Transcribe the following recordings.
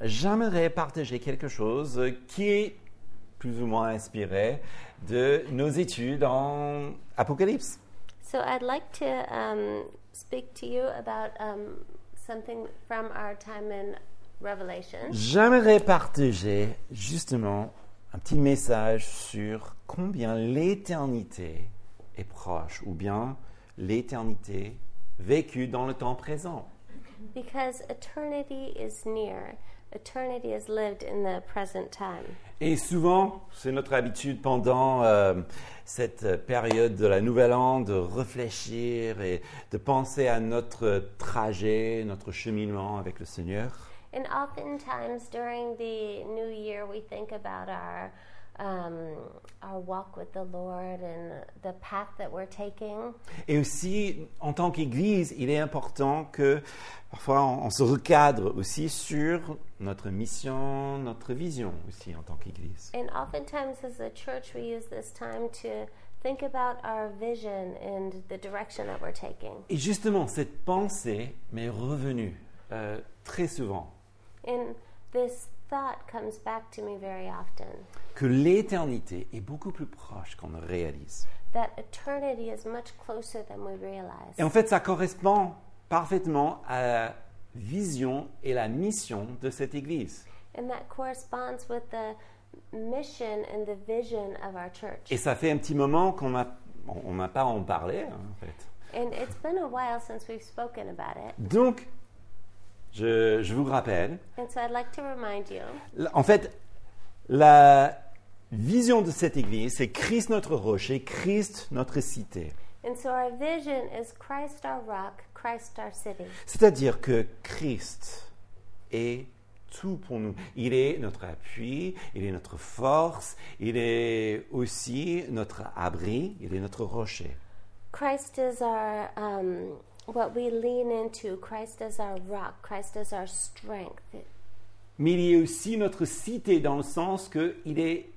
j'aimerais partager quelque chose qui est plus ou moins inspiré de nos études en Apocalypse. So I'd like to um, speak to you about um, something from our time in Revelation. J'aimerais partager justement un petit message sur combien l'éternité est proche ou bien l'éternité vécue dans le temps présent. Because eternity is near. Eternity is lived in the present time. Et souvent, c'est notre habitude pendant euh, cette période de la Nouvelle An de réfléchir et de penser à notre trajet, notre cheminement avec le Seigneur. And oftentimes during the new year, we think about our um, our walk with the Lord and the path that we're taking. Et aussi, en tant qu'Église, il est important que parfois on, on se recadre aussi sur notre mission, notre vision aussi en tant qu'Église. And oftentimes, as a church, we use this time to think about our vision and the direction that we're taking. Et justement, cette pensée m'est revenue euh, très souvent, And this thought comes back to me very often que l'éternité est beaucoup plus proche qu'on ne réalise. that eternity is much closer than we realize. Et en fait, ça correspond parfaitement à la vision et la mission de cette Église. And that corresponds with the mission and the vision of our church. Et ça fait un petit moment qu'on m'a on m'a pas en parlé, hein, en fait. And it's been a while since we've spoken about it. Donc, je, je vous rappelle, And so I'd like to remind you l- en fait, la vision de cette Église, c'est Christ notre rocher, Christ notre cité. And so our vision is Christ our rock, Christ our city. C'est-à-dire que Christ est tout pour nous. Il est notre appui, il est notre force, il est aussi notre abri, il est notre rocher. Christ is our um, what we lean into. Christ is our rock. Christ is our strength. Mais il est aussi notre cité dans le sens qu'il est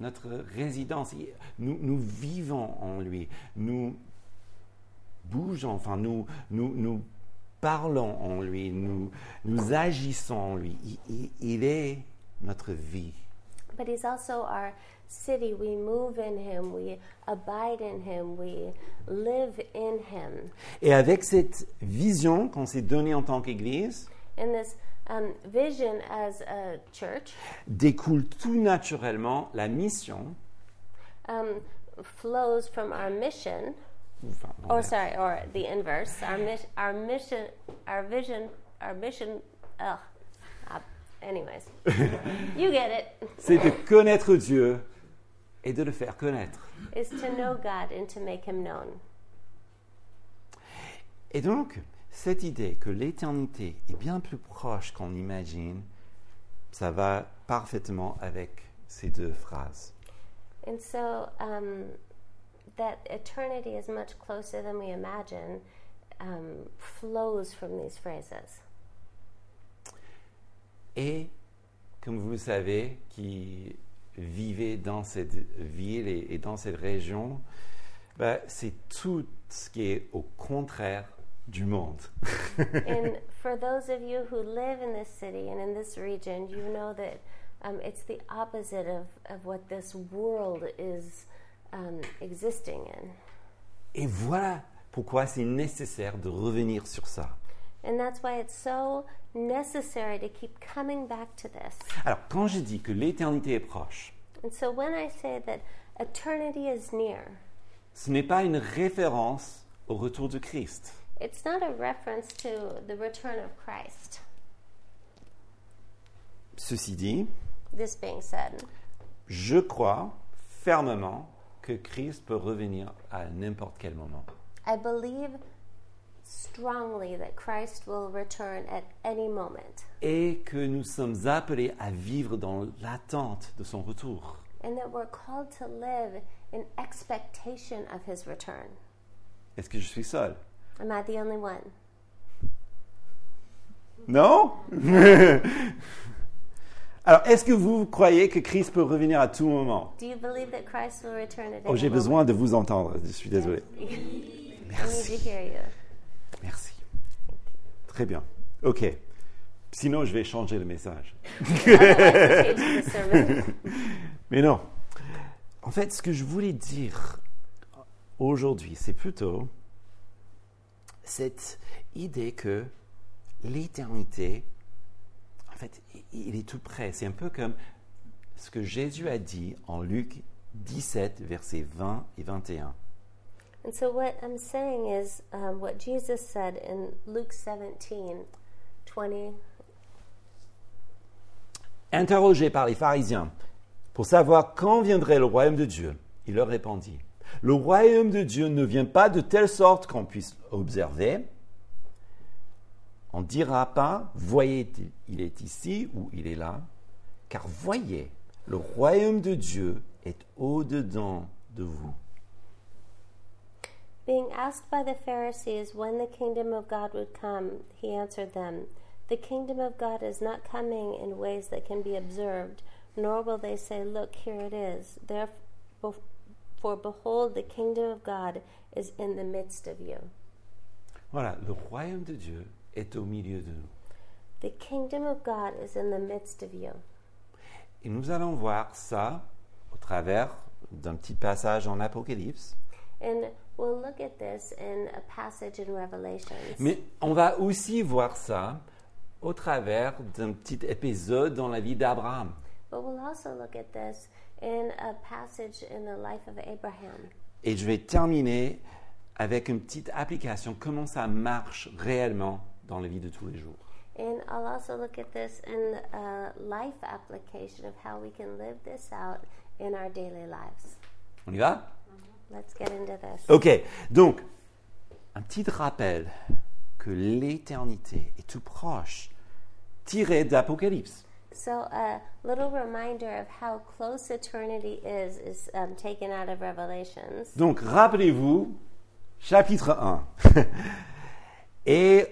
notre résidence. Il- Nous, vivons en lui. Nous bougeons, enfin, nous, parlons en lui. Nous, agissons en lui. Il- il- il est notre vie. But He's also our city. We move in Him. We abide in Him. We live in Him. Et avec cette vision qu'on s'est donnée en tant qu'Église, this um, vision as a church découle tout naturellement la mission. um, flows from our mission. Enfin, Or sorry, or the inverse. Our mission. Our mission. Our vision. Our mission. Ugh. Anyways, you get it. c'est de connaître Dieu et de le faire connaître. is to know God and to make Him known. Et donc, cette idée que l'éternité est bien plus proche qu'on imagine, ça va parfaitement avec ces deux phrases. And so, um, that eternity is much closer than we imagine um, flows from these phrases. Et comme vous le savez, qui vivez dans cette ville et, et dans cette région, ben, c'est tout ce qui est au contraire du monde. and for those of you who live in this city and in this region, you know that um, it's the opposite of, of what this world is um, existing in. Et voilà pourquoi c'est nécessaire de revenir sur ça. And that's why it's so necessary to keep coming back to this. Alors, quand je dis que l'éternité est proche, And so when I say that eternity is near, ce n'est pas une référence au retour de Christ. it's not a reference to the return of Christ. Ceci dit, This being said, je crois fermement que Christ peut revenir à n'importe quel moment. I believe strongly that Christ will return at any moment Et que nous sommes appelés à vivre dans l'attente de son retour. and that we're called to live in expectation of his return. Est-ce que je suis seul? Am I the only one? Non? Alors, est-ce que vous croyez que Christ peut revenir à tout moment? Do you believe that Christ will return at Oh, any j'ai moment? besoin de vous entendre, je suis désolé. I need Merci. to hear you. Merci. Très bien. OK. Sinon, je vais changer le message. Mais non. En fait, ce que je voulais dire aujourd'hui, c'est plutôt cette idée que l'éternité, en fait, il est tout près. C'est un peu comme ce que Jésus a dit en Luc 17, versets 20 et 21. And so, what I'm saying is um, what Jesus said in Luke 17 20. Interrogé par les pharisiens pour savoir quand viendrait le royaume de Dieu, il leur répondit, le royaume de Dieu ne vient pas de telle sorte qu'on puisse observer. On ne dira pas, voyez, il est ici ou il est là, car voyez, le royaume de Dieu est au-dedans de vous. Being asked by the Pharisees when the kingdom of God would come, he answered them, The kingdom of God is not coming in ways that can be observed, nor will they say, Look, here it is. Therefore, for behold, the kingdom of God is in the midst of you. Voilà, le royaume de Dieu est au milieu de nous. The kingdom of God is in the midst of you. Et nous allons voir ça au travers d'un petit passage en Apocalypse. And we'll look at this in a passage in Revelations. Mais on va aussi voir ça au travers d'un petit épisode dans la vie d'Abraham. But we'll also look at this in a passage in the life of Abraham. Et je vais terminer avec une petite application, comment ça marche réellement dans la vie de tous les jours? And I'll also look at this in a life application of how we can live this out in our daily lives. On y va? Let's get into this. Ok, donc, un petit rappel que l'éternité est tout proche, tiré d'Apocalypse. So, a little reminder of how close eternity is is um, taken out of Revelations. Donc, rappelez-vous, chapitre 1. Et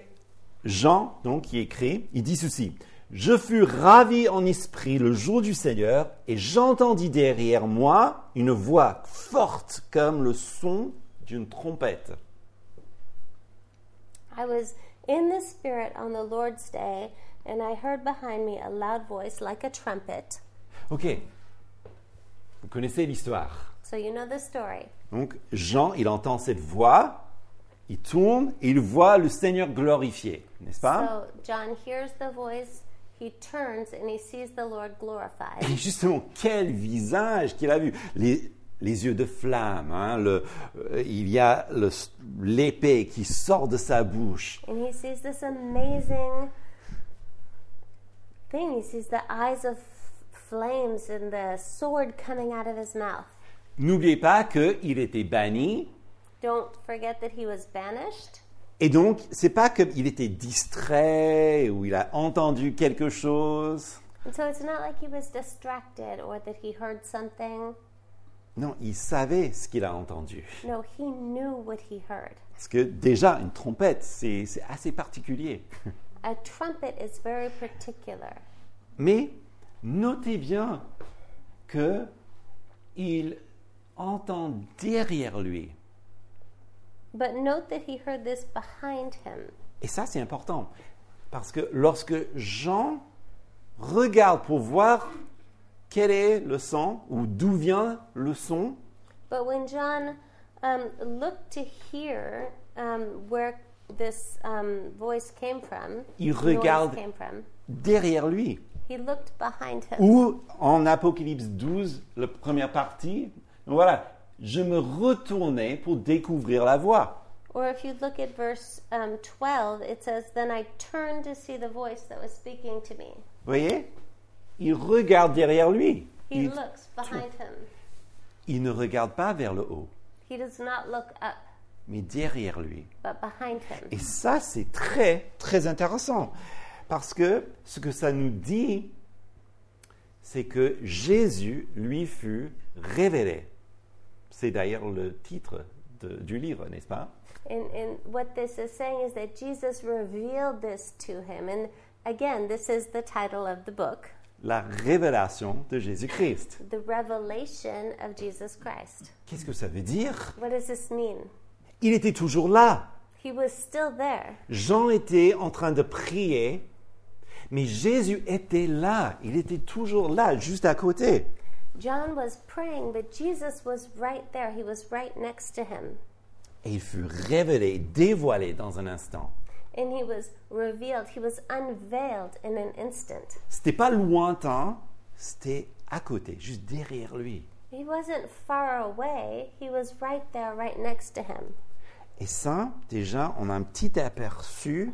Jean, donc, qui écrit, il dit ceci. Je fus ravi en esprit le jour du Seigneur, et j'entendis derrière moi une voix forte comme le son d'une trompette. I was in the Spirit on the Lord's day, and I heard behind me a loud voice like a trumpet. Ok, vous connaissez l'histoire. So, you know the story. Donc, Jean, il entend cette voix, il tourne, et il voit le Seigneur glorifié, n'est-ce pas? So, John hears the voice, he turns, and he sees the Lord glorified. Et justement, quel visage qu'il a vu les, les yeux de flamme, hein, le- euh, il y a l'épée qui sort de sa bouche. And he sees this amazing thing. He sees the eyes of flames and the sword coming out of his mouth. N'oubliez pas qu'il était banni, Don't forget that he was banished. Et donc c'est pas qu'il était distrait ou il a entendu quelque chose. And so it's not like he was distracted or that he heard something. Non, il savait ce qu'il a entendu. No, he knew what he heard. Parce que déjà, une trompette, c'est c'est assez particulier. A trumpet is very particular. Mais notez bien que il entend derrière lui. But note that he heard this behind him. Et ça, c'est important. Parce que lorsque Jean regarde pour voir quel est le son ou d'où vient le son, But when John um, looked to hear um, where this um, voice came from, Il regarde. came from, derrière lui, he looked behind him. ou en Apocalypse 12, la première partie, voilà, je me retournais pour découvrir la voix. Or if you look at verse um, 12, it says, Then I turned to see the voice that was speaking to me. Vous voyez? Il regarde derrière lui. He Il, looks behind him. il ne regarde pas vers le haut, He does not look up, mais derrière lui. but behind him. Et ça, c'est très, très intéressant. Parce que ce que ça nous dit, c'est que Jésus lui fut révélé. C'est d'ailleurs le titre de- du livre, n'est-ce pas? And, and what this is saying is that Jesus revealed this to him. And again, this is the title of the book La révélation de Jésus-Christ. The Revelation of Jesus Christ. Qu'est-ce que ça veut dire? What does this mean? Il était toujours là. He was still there. Jean était en train de prier, Mais Jésus était là, il était toujours là, juste à côté. John was praying, but Jesus was right there. He was right next to him. Et il fut révélé, dévoilé dans un instant. And he was revealed, he was unveiled in an instant. C'était pas lointain, c'était à côté, juste derrière lui. He wasn't far away, he was right there, right next to him. Et ça, déjà, on a un petit aperçu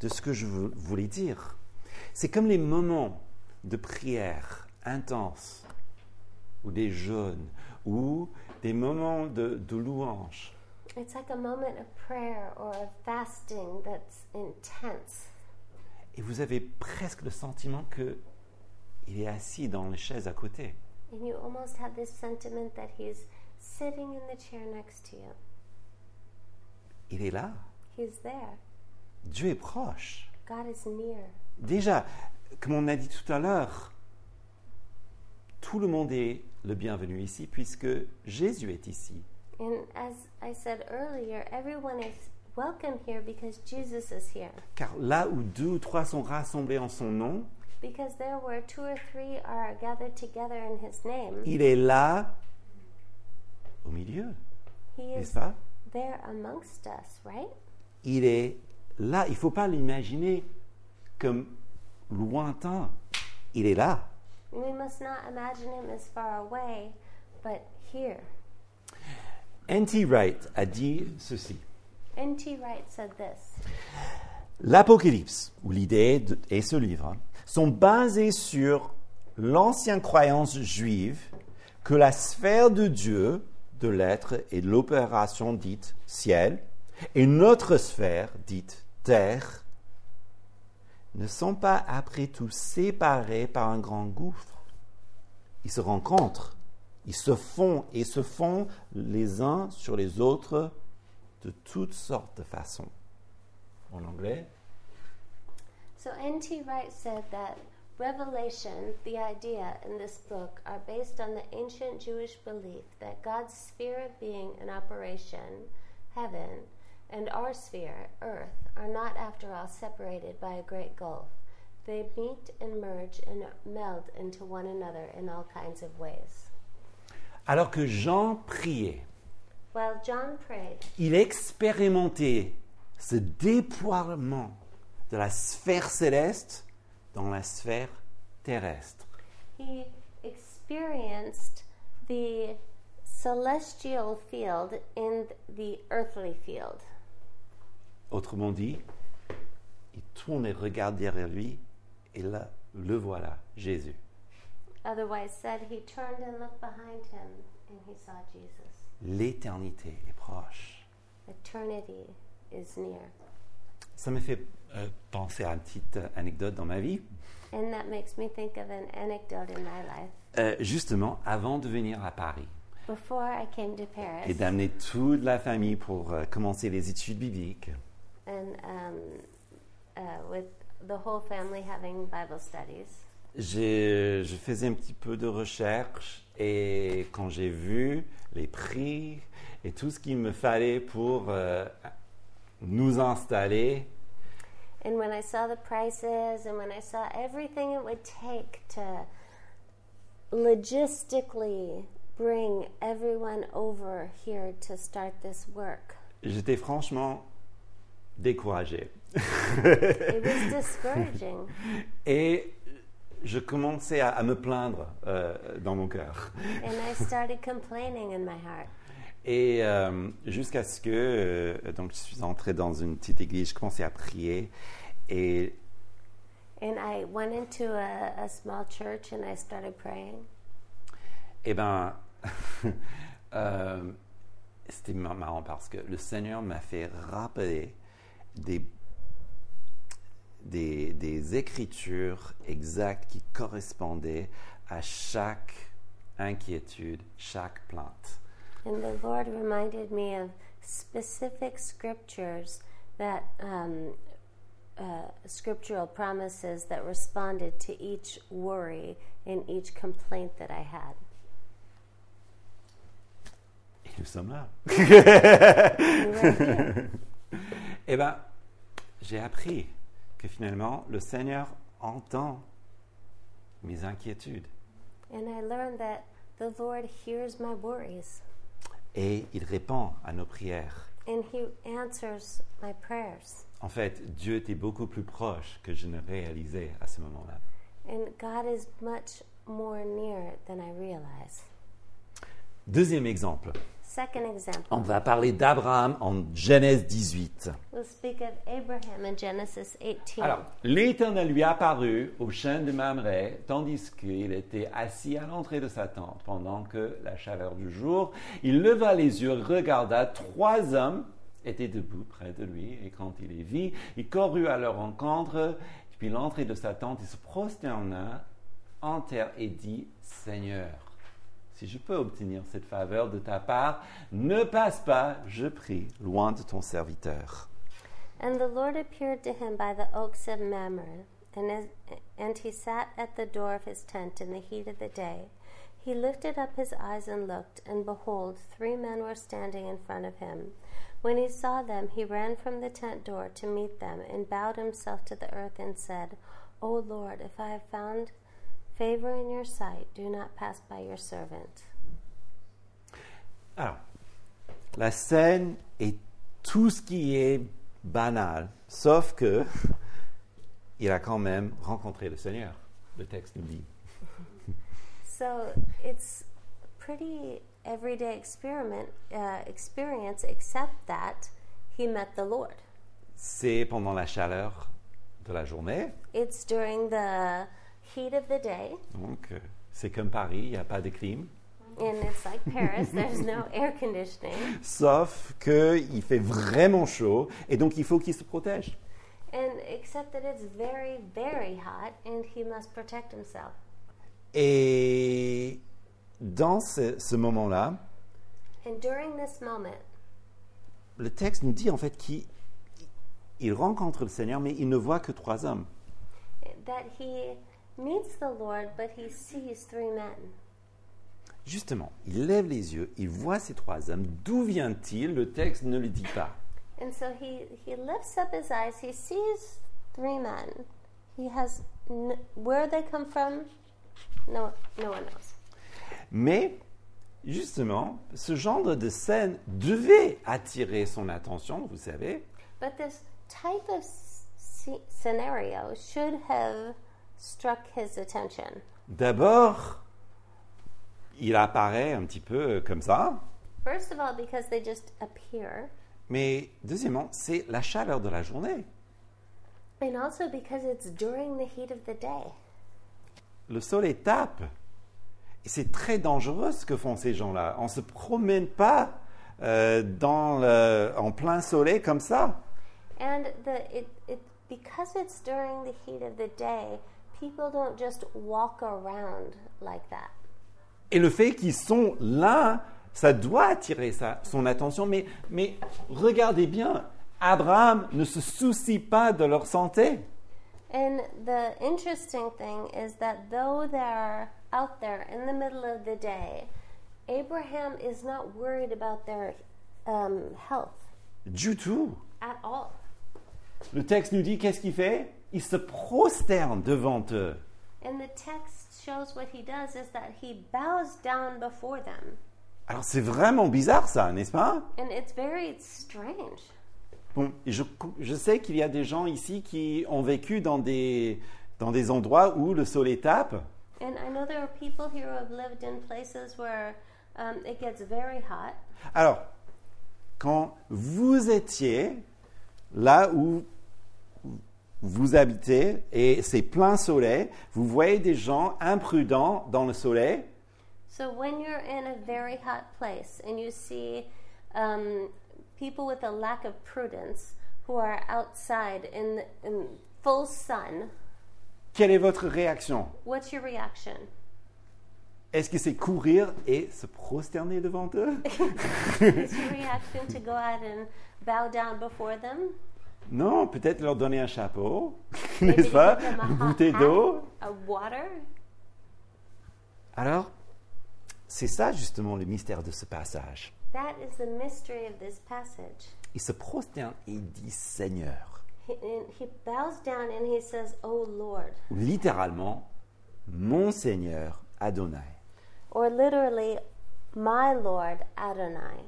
de ce que je vou- voulais dire. C'est comme les moments de prière intenses, ou des jeûnes, ou des moments de, de louange. It's like a moment of prayer or of fasting that's intense. Et vous avez presque le sentiment que il est assis dans les chaises à côté. And you almost have this sentiment that he's sitting in the chair next to you. Il est là. He's there. Dieu est proche. God is near. Déjà, comme on a dit tout à l'heure, tout le monde est le bienvenu ici puisque Jésus est ici. And as I said earlier, everyone is welcome here because Jesus is here. Car là où deux ou trois sont rassemblés en son nom, Because there where two or three are gathered together in his name, il est là au milieu, he n'est-ce is pas? there amongst us, right? Il est là. Il ne faut pas l'imaginer comme lointain. Il est là. We must not imagine him as far away, but here. N.T. Wright a dit ceci. N.T. Wright said this L'Apocalypse, ou l'idée et ce livre, sont basés sur l'ancienne croyance juive que la sphère de Dieu, de l'être et de l'opération dite ciel, et notre sphère dite terre, ne sont pas après tout séparés par un grand gouffre. Ils se rencontrent, ils se font et se font les uns sur les autres de toutes sortes de façons. En anglais, So N.T. Wright said that revelation, the idea in this book, are based on the ancient Jewish belief that God's sphere of being in operation, heaven, and our sphere, earth, are not after all separated by a great gulf. They meet and merge and meld into one another in all kinds of ways. Alors que Jean priait, While John prayed, il expérimentait ce déploiement de la sphère céleste dans la sphère terrestre. he experienced the celestial field in the earthly field. Autrement dit, il tourne et regarde derrière lui, et là, le voilà, Jésus. Otherwise said, he turned and looked behind him and he saw Jesus. L'éternité est proche. Eternity is near. Ça me fait euh, penser à une petite euh, anecdote dans ma vie. And that makes me think of an anecdote in my life. Euh, justement, avant de venir à Paris Before I came to et Paris d'amener toute la famille pour euh, commencer les études bibliques, and um, uh, with the whole family having Bible studies, j'ai- je faisais un petit peu de recherche et quand j'ai vu les prix et tout ce qu'il me fallait pour euh, nous installer, and when I saw the prices and when I saw everything it would take to logistically bring everyone over here to start this work, j'étais franchement découragé. it was discouraging. Et je commençais à, à me plaindre euh, dans mon cœur. And I started complaining in my heart. Et euh, jusqu'à ce que euh, donc je suis entré dans une petite église, je commençais à prier et And I went into a, a small church and I started praying. eh ben c'était mar- marrant parce que le Seigneur m'a fait rappeler des, des des écritures exactes qui correspondaient à chaque inquiétude, chaque plainte. And the Lord reminded me of specific scriptures that, um, uh, scriptural promises that responded to each worry and each complaint that I had. Et nous sommes là. Eh bien, j'ai appris que finalement, le Seigneur entend mes inquiétudes And I learned that the Lord hears my worries et il répond à nos prières. and He answers my prayers. En fait, Dieu était beaucoup plus proche que je ne réalisais à ce moment-là. And God is much more near than I realize. Deuxième exemple, Second example, on va parler d'Abraham en Genèse 18. we'll speak of Abraham in Genesis 18. Alors, l'Éternel lui apparut au champ de Mamré, tandis qu'il était assis à l'entrée de sa tente, pendant que la chaleur du jour, il leva les yeux, regarda, trois hommes étaient debout près de lui, et quand il les vit, il courut à leur rencontre, puis l'entrée de sa tente, il se prosterna en terre et dit, Seigneur, si je peux obtenir cette faveur de ta part, ne passe pas, je prie, loin de ton serviteur. And the Lord appeared to him by the oaks of Mamre, and, as, and he sat at the door of his tent in the heat of the day. He lifted up his eyes and looked, and behold, three men were standing in front of him. When he saw them, he ran from the tent door to meet them, and bowed himself to the earth and said, O Lord, if I have found favor in your sight, do not pass by your servant. Alors, la scène est tout ce qui est banal, sauf que il a quand même rencontré le Seigneur, le texte nous dit. So it's pretty everyday experiment uh, experience, except that he met the Lord. C'est pendant la chaleur de la journée, It's during the heat of the day, donc euh, c'est comme Paris, il n'y a pas de clim, and it's like Paris. There's no air conditioning, sauf qu'il fait vraiment chaud et donc il faut qu'il se protège. and except that it's very, very hot, and he must protect himself. Et dans ce, ce moment-là, And during this moment, le texte nous dit en fait qu'il il rencontre le Seigneur, mais il ne voit que trois hommes. that he meets the Lord, but he sees three men. Justement, il lève les yeux, il voit ces trois hommes. D'où vient-il? Le texte ne le dit pas. And so he, he lifts up his eyes. He sees three men. He has n- where they come from. No, no one knows. Mais, justement, ce genre de scène devait attirer son attention, vous savez, But this type of sce- scenario should have struck his attention. D'abord, il apparaît un petit peu comme ça, First of all, because they just appear, mais deuxièmement, c'est la chaleur de la journée. and also because it's during the heat of the day. Le soleil tape. Et c'est très dangereux ce que font ces gens-là. On ne se promène pas euh, dans le- en plein soleil comme ça. And the it, it because it's during the heat of the day, people don't just walk around like that. Et le fait qu'ils sont là, ça doit attirer sa- son attention. Mais, mais regardez bien, Abraham ne se soucie pas de leur santé. And the interesting thing is that though they're out there in the middle of the day, Abraham is not worried about their um, health Du tout. at all. Le texte nous dit qu'est-ce qu'il fait? Il se prosterne devant eux. And the text shows what he does is that he bows down before them. Alors c'est vraiment bizarre ça, n'est-ce pas? And it's very strange. Bon, je, je sais qu'il y a des gens ici qui ont vécu dans des, dans des endroits où le soleil tape. And I know there are people here who have lived in places where um, it gets very hot. Alors, quand vous étiez là où vous habitez et c'est plein soleil, vous voyez des gens imprudents dans le soleil, So when you're in a very hot place and you see um, people with a lack of prudence who are outside in, in full sun, quelle est votre réaction? what's your reaction? Est-ce que c'est courir et se prosterner devant eux? Is your reaction to go out and bow down before them? Non, peut-être leur donner un chapeau, n'est-ce pas? Une bouteille d'eau. Alors, c'est ça justement le mystère de ce passage. That is the mystery of this passage. Il se prosterne et il dit Seigneur. he, and he bows down and he says, "Oh Lord," ou littéralement mon Seigneur Adonai. or literally, "My Lord Adonai."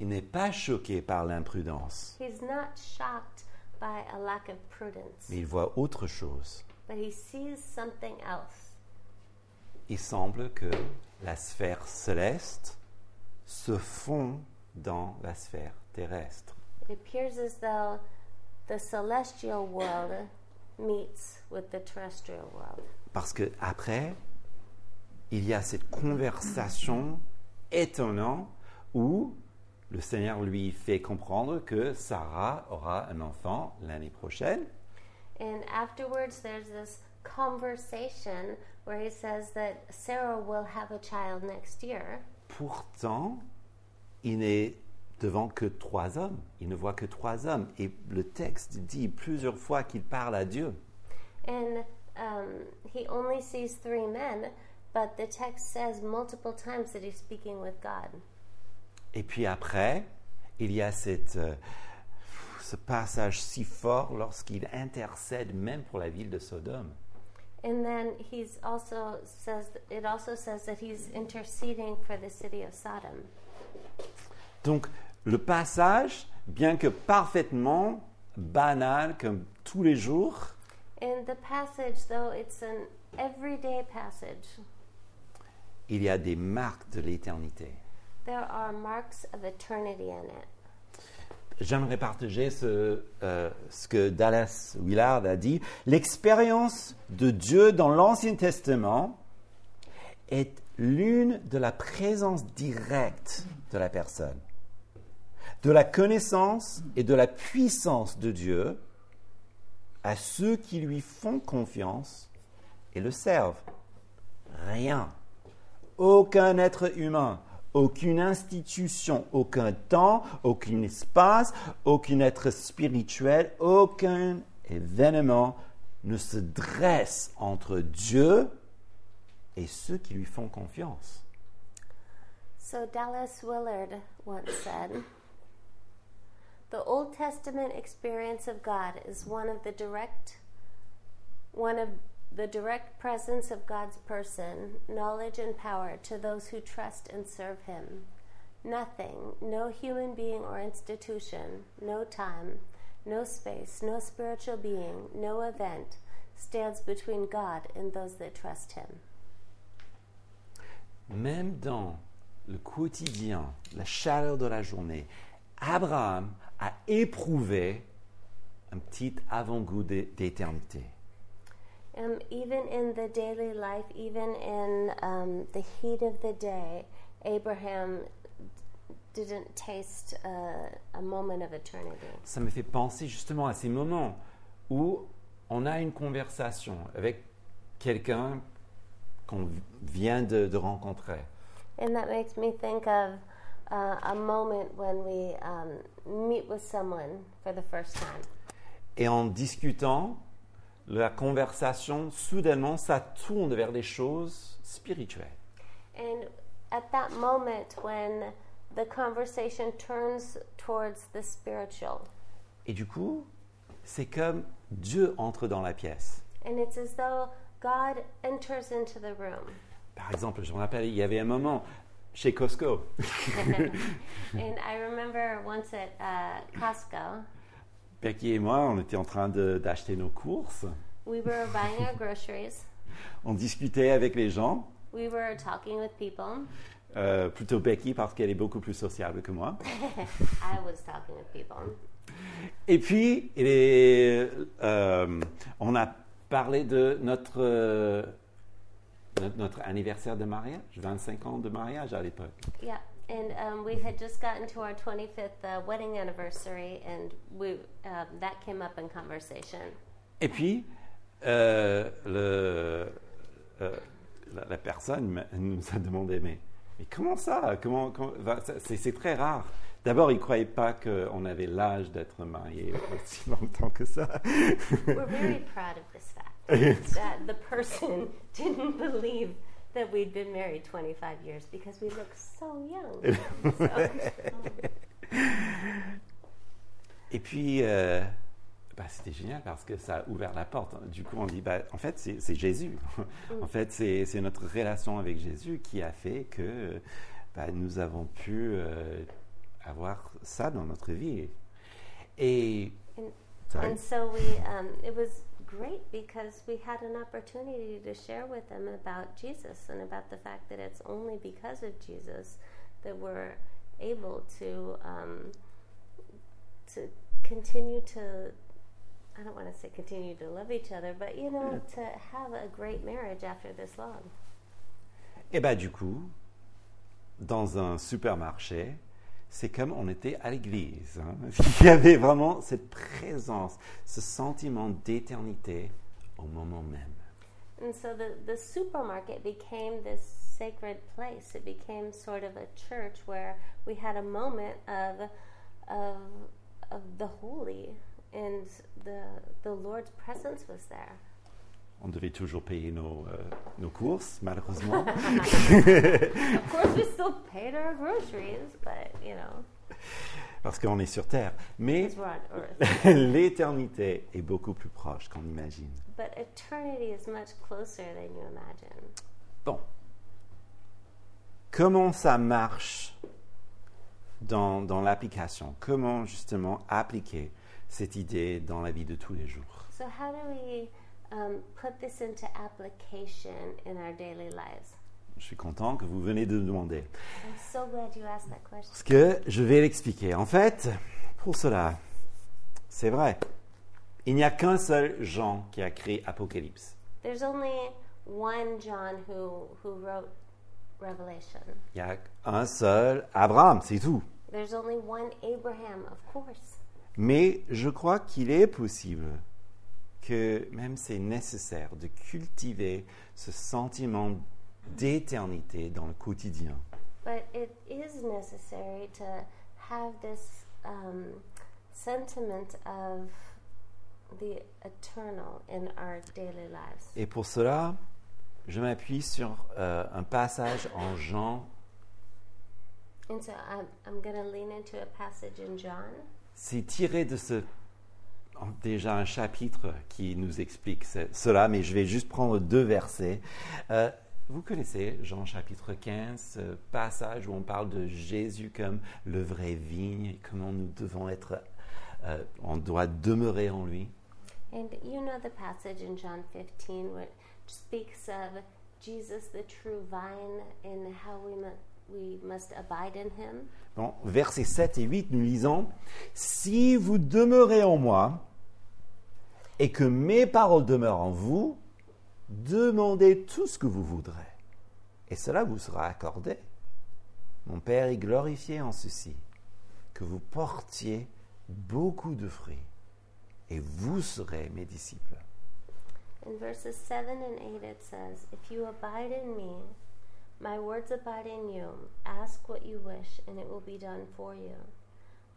Il n'est pas choqué par l'imprudence, He's not shocked by a lack of prudence, mais il voit autre chose. but he sees something else. Il semble que la sphère céleste se fond dans la sphère terrestre. It appears as though the celestial world meets with the terrestrial world. Parce que après, il y a cette conversation étonnante où le Seigneur lui fait comprendre que Sarah aura un enfant l'année prochaine. And afterwards, there's this conversation where he says that Sarah will have a child next year. Pourtant, il n'est devant que trois hommes. Il ne voit que trois hommes. Et le texte dit plusieurs fois qu'il parle à Dieu. And um, he only sees three men, but the text says multiple times that he's speaking with God. Et puis après, il y a cette, euh, ce passage si fort lorsqu'il intercède même pour la ville de Sodome. And then he's also says it also says that he's interceding for the city of Sodom. Donc le passage, bien que parfaitement banal comme tous les jours, In the passage, though it's an everyday passage, il y a des marques de l'éternité. There are marks of eternity in it. J'aimerais partager euh, ce que Dallas Willard a dit. L'expérience de Dieu dans l'Ancien Testament est l'une de la présence directe de la personne, de la connaissance et de la puissance de Dieu à ceux qui lui font confiance et le servent. Rien. Aucun être humain, aucune institution, aucun temps, aucun espace, aucun être spirituel, aucun événement ne se dresse entre Dieu et ceux qui lui font confiance. So Dallas Willard once said, "The Old Testament experience of God is one of the direct one of the direct presence of God's person, knowledge and power to those who trust and serve him. Nothing, no human being or institution, no time, no space, no spiritual being, no event stands between God and those that trust him." Même dans le quotidien, la chaleur de la journée, Abraham a éprouvé un petit avant-goût d'é- d'éternité. Um, even in the daily life, even in um, the heat of the day, Abraham didn't taste uh, a moment of eternity. Ça me fait penser justement à ces moments où on a une conversation avec quelqu'un qu'on vient de, de rencontrer. And that makes me think of uh, a moment when we um, meet with someone for the first time. Et en discutant, la conversation, soudainement, ça tourne vers des choses spirituelles. And at that moment when the conversation turns towards the spiritual, Et du coup, c'est comme Dieu entre dans la pièce. and it's as though God enters into the room. Par exemple, je me rappelle, il y avait un moment chez Costco. And I remember once at uh, Costco, Becky et moi, on était en train d'acheter nos courses. we were buying our groceries. On discutait avec les gens, We were talking with people. euh, plutôt Becky parce qu'elle est beaucoup plus sociable que moi. I was talking with people. Et puis, euh, on a parlé de notre, euh, notre, notre anniversaire de mariage, 25 ans de mariage à l'époque. Yeah, and um, we had just gotten to our 25th uh, wedding anniversary, and we um, that came up in conversation. Et puis, euh, le, euh, la, la personne nous a demandé, mais, mais comment ça? Comment, comment- c'est, très rare. D'abord, il ne croyait pas qu'on avait l'âge d'être marié aussi longtemps que ça. We're very proud of this fact that the person didn't believe that we'd been married 25 years because we look so young. So, Et puis, euh, bah, c'était génial parce que ça a ouvert la porte. Du coup, on dit, bah, en fait, c'est Jésus. en fait, c'est notre relation avec Jésus qui a fait que bah, nous avons pu euh, avoir ça dans notre vie. Et And, and so we, um, it was great because we had an opportunity to share with them about Jesus and about the fact that it's only because of Jesus that we're able to um, to continue to. I don't want to say continue to love each other, but you know, to have a great marriage after this long. Et bah du coup, dans un supermarché, c'est comme on était à l'église. hein. Il y avait vraiment cette présence, ce sentiment d'éternité au moment même. And so the, the supermarket became this sacred place. It became sort of a church where we had a moment of, of, of the holy, and the, the Lord's presence was there. On devait toujours payer nos, euh, nos courses, malheureusement. Of course, we still paid our groceries, but you know, parce qu'on est sur Terre. Mais because we're on earth. l'éternité est beaucoup plus proche qu'on imagine. But eternity is much closer than you imagine. Bon. Comment ça marche dans, dans l'application? Comment justement appliquer cette idée dans la vie de tous les jours? So, how do we um, put this into application in our daily lives? Je suis content que vous venez de demander. I'm so glad you asked that question. Parce que je vais l'expliquer. En fait, pour cela, c'est vrai. Il n'y a qu'un seul Jean qui a créé Apocalypse. There's only one John who, who wrote Revelation. Il y a un seul Abraham, c'est tout. There's only one Abraham, of course. Mais je crois qu'il est possible que même c'est nécessaire de cultiver ce sentiment d'éternité dans le quotidien. But it is necessary to have this um, sentiment of the eternal in our daily lives. Et pour cela, je m'appuie sur euh, un passage en Jean. And so I'm, I'm going to lean into a passage in John. C'est tiré de ce déjà un chapitre qui nous explique ce- cela, mais je vais juste prendre deux versets. Euh, vous connaissez Jean chapitre 15, ce passage où on parle de Jésus comme le vrai vigne et comment nous devons être, euh, on doit demeurer en lui? And you know the passage in John 15 which speaks of Jesus, the true vine, and how we, mu- we must abide in him. Bon, versets 7 et 8, nous lisons Si vous demeurez en moi et que mes paroles demeurent en vous, demandez tout ce que vous voudrez, et cela vous sera accordé. Mon Père est glorifié en ceci, que vous portiez beaucoup de fruits, et vous serez mes disciples. In verses 7 and 8, it says, If you abide in me, my words abide in you. Ask what you wish, and it will be done for you.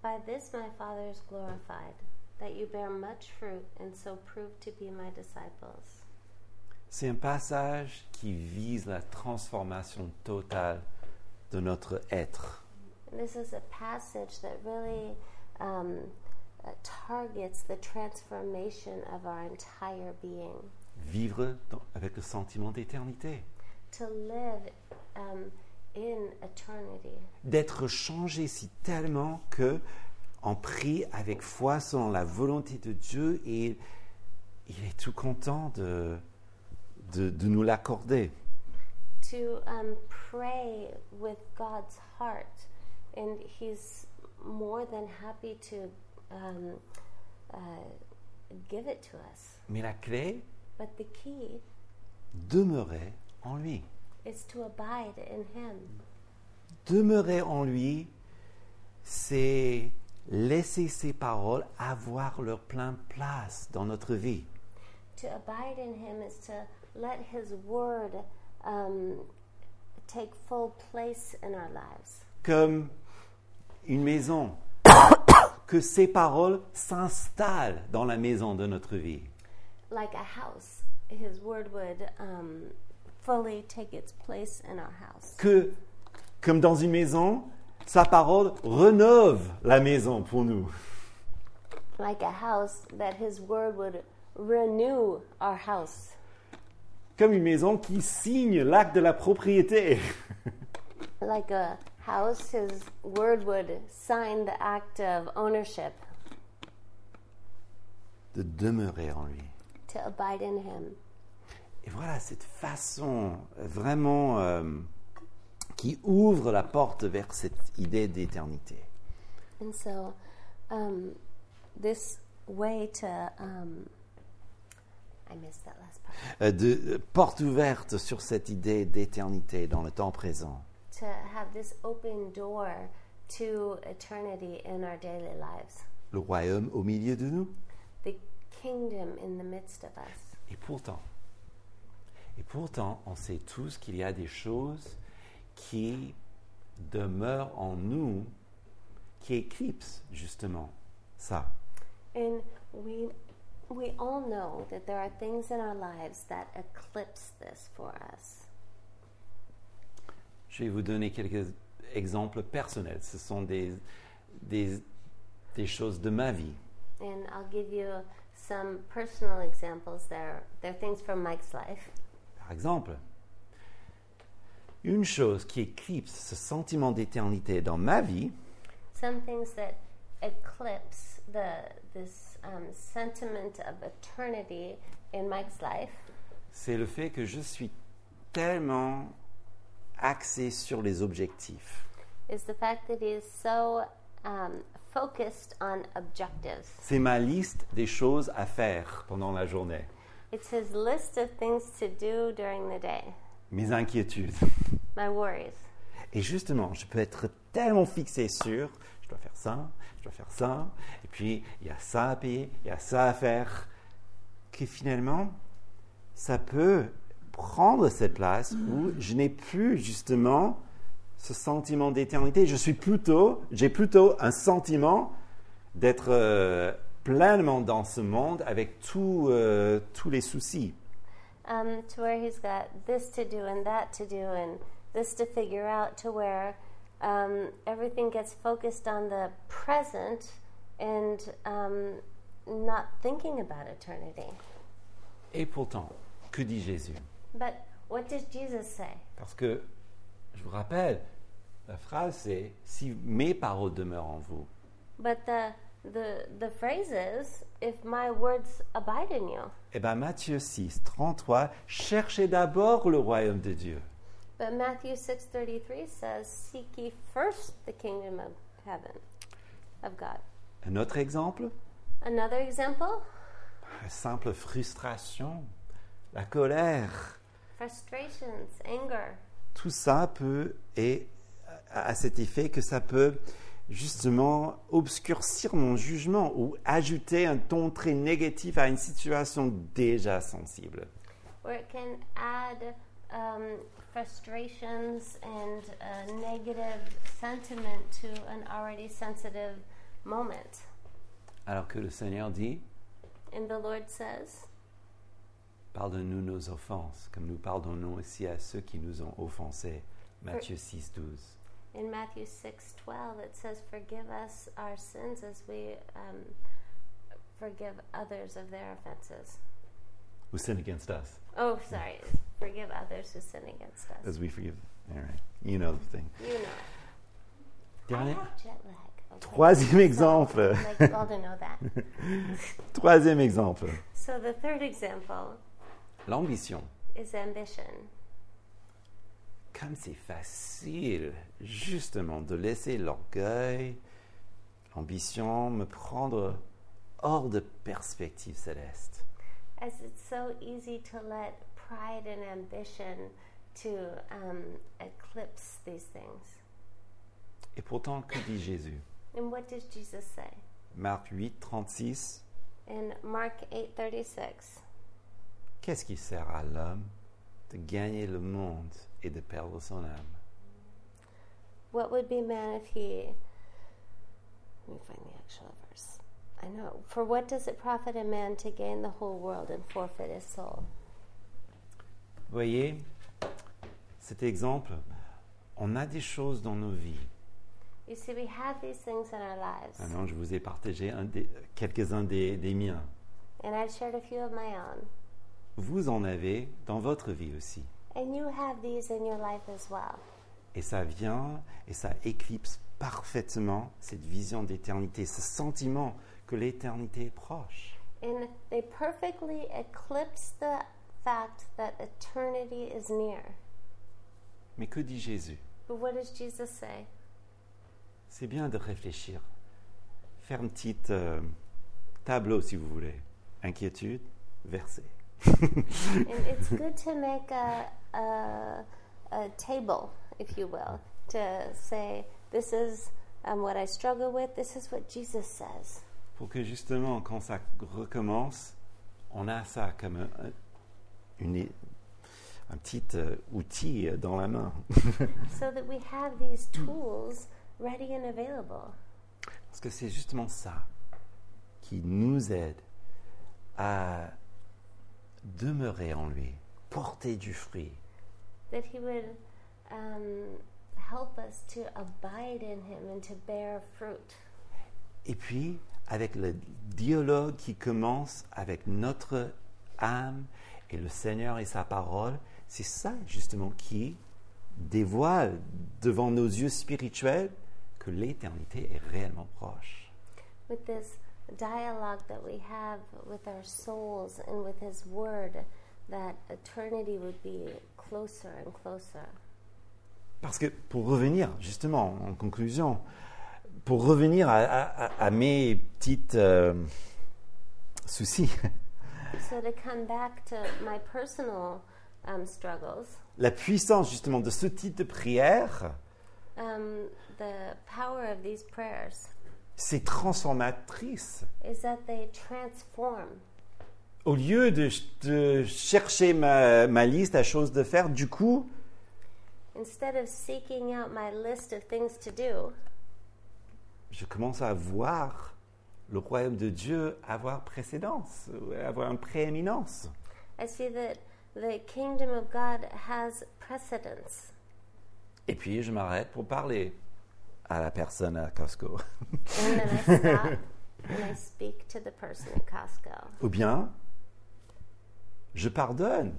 By this my Father is glorified, that you bear much fruit, and so prove to be my disciples. C'est un passage qui vise la transformation totale de notre être. This is a passage that really um, uh, targets the transformation of our entire being. Vivre dans- avec le sentiment d'éternité. To live um, in eternity. d'être changé si tellement que on prie avec foi selon la volonté de Dieu et il est tout content de, de, de nous l'accorder. to um, pray with God's heart, and He's more than happy to um, uh, give it to us. Mais la clé, But the key demeurer en lui. Is to abide in Him. Demeurer en lui, c'est laisser ses paroles avoir leur pleine place dans notre vie. To abide in Him is to let His Word um, take full place in our lives. Comme une maison, que ses paroles s'installent dans la maison de notre vie. Like a house, His Word would um, fully take its place in our house. que, comme dans une maison, sa parole rénove la maison pour nous. like a house, that His word would renew our house. Comme une maison qui signe l'acte de la propriété. Like a house, His word would sign the act of ownership de demeurer en lui. to abide in Him. Et voilà cette façon euh, vraiment euh, qui ouvre la porte vers cette idée d'éternité. And so, um, this way to, um, I missed that last part, Euh, de euh, porte ouverte sur cette idée d'éternité dans le temps présent. to have this open door to eternity in our daily lives, Le royaume au milieu de nous. the kingdom in the midst of us. Et pourtant, et pourtant, on sait tous qu'il y a des choses qui demeurent en nous, qui éclipsent justement ça. And we, we all know that there are things in our lives that eclipse this for us. Je vais vous donner quelques exemples personnels. Ce sont des, des, des choses de ma vie. And I'll give you some personal examples. They're, they're things from Mike's life. Par exemple, une chose qui éclipse ce sentiment d'éternité dans ma vie, Some things that eclipse the, this um, sentiment of eternity in Mike's life c'est le fait que je suis tellement axé sur les objectifs. is the fact that he is so um, focused on objectives. C'est ma liste des choses à faire pendant la journée, It's his list of things to do during the day, mes inquiétudes. my worries. Et justement, je peux être tellement fixé sur, je dois faire ça, je dois faire ça, et puis il y a ça à payer, il y a ça à faire, que finalement, ça peut prendre cette place où je n'ai plus justement ce sentiment d'éternité. Je suis plutôt, j'ai plutôt un sentiment d'être euh, pleinement dans ce monde avec tout, euh, tous les soucis. Um, to where he's got this to do and that to do and this to figure out, to where um, everything gets focused on the present and um, not thinking about eternity. Et pourtant, que dit Jésus? But what does Jesus say? Parce que, je vous rappelle, la phrase c'est si mes paroles demeurent en vous. But the the the phrase is, "If my words abide in you." Eh bien, Matthieu 6, 33, cherchez d'abord le royaume de Dieu. But Matthew six thirty three says, "Seek ye first the kingdom of heaven, of God." Un autre exemple, Another example: la simple frustration, la colère. frustrations, anger. Tout ça peut, et à cet effet que ça peut justement obscurcir mon jugement ou ajouter un ton très négatif à une situation déjà sensible. where it can add um, frustrations and a negative sentiment to an already sensitive moment. Alors que le Seigneur dit, And the Lord says, pardonne-nous nos offenses, comme nous pardonnons aussi à ceux qui nous ont offensés. Matthieu 6, 12. In Matthew 6:12, it says, "Forgive us our sins as we um, forgive others of their offenses." Who sin against us, Oh, sorry. forgive others who sin against us. as we forgive. All right. You know the thing. You know. I Dernier, have jet lag. okay? troisième So, exemple. like you all to know that. Troisième exemple. So the third example L'ambition. is ambition. Comme c'est facile, justement, de laisser l'orgueil, l'ambition me prendre hors de perspective céleste. As it's so easy to let pride and ambition to um, eclipse these things. Et pourtant, que dit Jésus? And what does Jesus say? Marc 8, 36. In Mark 8:36, Qu'est-ce qui sert à l'homme de gagner le monde et de perdre son âme what would be man if he Let me find the actual verse. I know. For what does it profit a man to gain the whole world and forfeit his soul? Vous voyez, cet exemple, on a des choses dans nos vies You see, we have these things in our lives, Maintenant, je vous ai partagé quelques-uns des, des miens. and I've shared a few of my own. Vous en avez dans votre vie aussi. And you have these in your life as well. Et ça vient et ça éclipse parfaitement cette vision d'éternité, ce sentiment que l'éternité est proche. And they perfectly eclipse the fact that eternity is near. Mais que dit Jésus? But what does Jesus say? C'est bien de réfléchir. Faire une petite euh, tableau, si vous voulez. Inquiétude, verset. And it's good to make a, a, a table, if you will, to say, this is um, what I struggle with, this is what Jesus says. Pour que justement, quand ça recommence, on a ça comme un, un- une- un petit euh, outil dans la main. So that we have these tools ready and available. Parce que c'est justement ça qui nous aide à demeurer en lui, porter du fruit. That He would um, help us to abide in Him and to bear fruit. Et puis, avec le dialogue qui commence avec notre âme et le Seigneur et sa parole, c'est ça justement qui dévoile devant nos yeux spirituels que l'éternité est réellement proche. With this dialogue that we have with our souls and with His Word, that eternity would be closer and closer. Parce que pour revenir, justement, en conclusion, pour revenir à, à- à mes petites euh, soucis, So to come back to my personal um, struggles, la puissance justement de ce type de prière, um, the power of these prayers c'est transformatrice. is that they transform. Au lieu de, de chercher ma, ma liste à choses de faire, du coup, Instead of seeking out my list of things to do, je commence à voir le royaume de Dieu avoir précédence, avoir une prééminence. I see that the kingdom of God has precedence. Et puis, je m'arrête pour parler à la personne à Costco. And then I stop and I speak to the person at Costco. Ou bien, je pardonne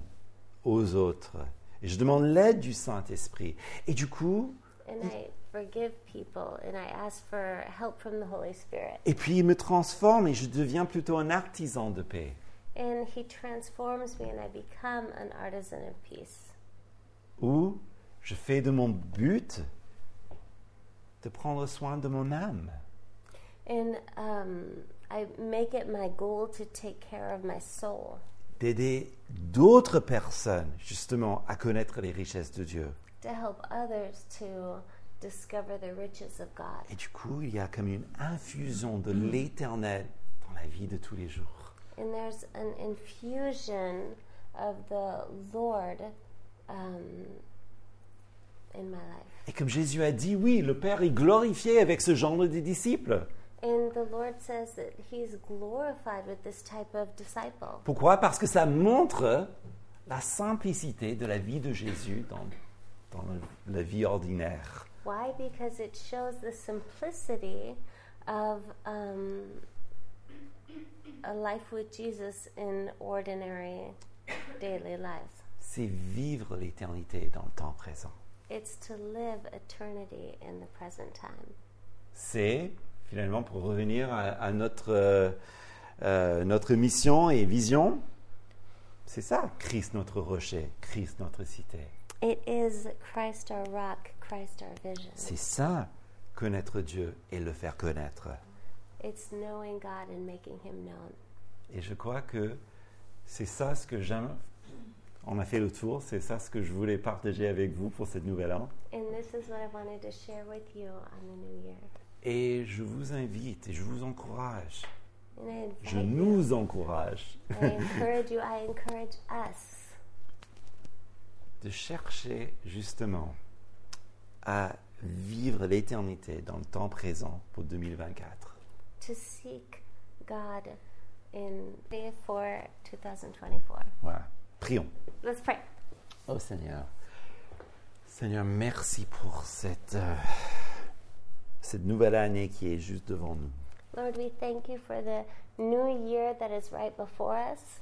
aux autres. Et je demande l'aide du Saint-Esprit. Et du coup, And I forgive people and I ask for help from the Holy Spirit. et puis il me transforme et je deviens plutôt un artisan de paix. And He transforms me and I become an artisan of peace. Ou je fais de mon but de prendre soin de mon âme. And um, I make it my goal to take care of my soul, D'aider d'autres personnes justement à connaître les richesses de Dieu. to help others to discover the riches of God. Et du coup, il y a comme une infusion de l'éternel dans la vie de tous les jours. And there's an infusion of the Lord um, in my life. Et comme Jésus a dit, oui, le Père est glorifié avec ce genre de disciples. And the Lord says that He's glorified with this type of disciple. Pourquoi? Parce que ça montre la simplicité de la vie de Jésus dans, dans le- la vie ordinaire. Why? Because it shows the simplicity of um, a life with Jesus in ordinary daily lives. C'est vivre l'éternité dans le temps présent. It's to live eternity in the present time. C'est, finalement, pour revenir à, à notre, euh, euh, notre mission et vision, c'est ça, Christ notre rocher, Christ notre cité. It is Christ our rock, Christ our vision. C'est ça, connaître Dieu et le faire connaître. It's knowing God and making Him known. Et je crois que c'est ça ce que j'aime. On a fait le tour, c'est ça ce que je voulais partager avec vous pour cette nouvelle an. And this is what I wanted to share with you on the new year. Et je vous invite et je vous encourage, je nous encourage I encourage you, I encourage us de chercher justement à vivre l'éternité dans le temps présent pour 2024. to seek God in for 2024. Voilà, prions. Let's pray. Oh Seigneur, Seigneur, merci pour cette, euh, cette nouvelle année qui est juste devant nous. Lord, we thank you for the new year that is right before us.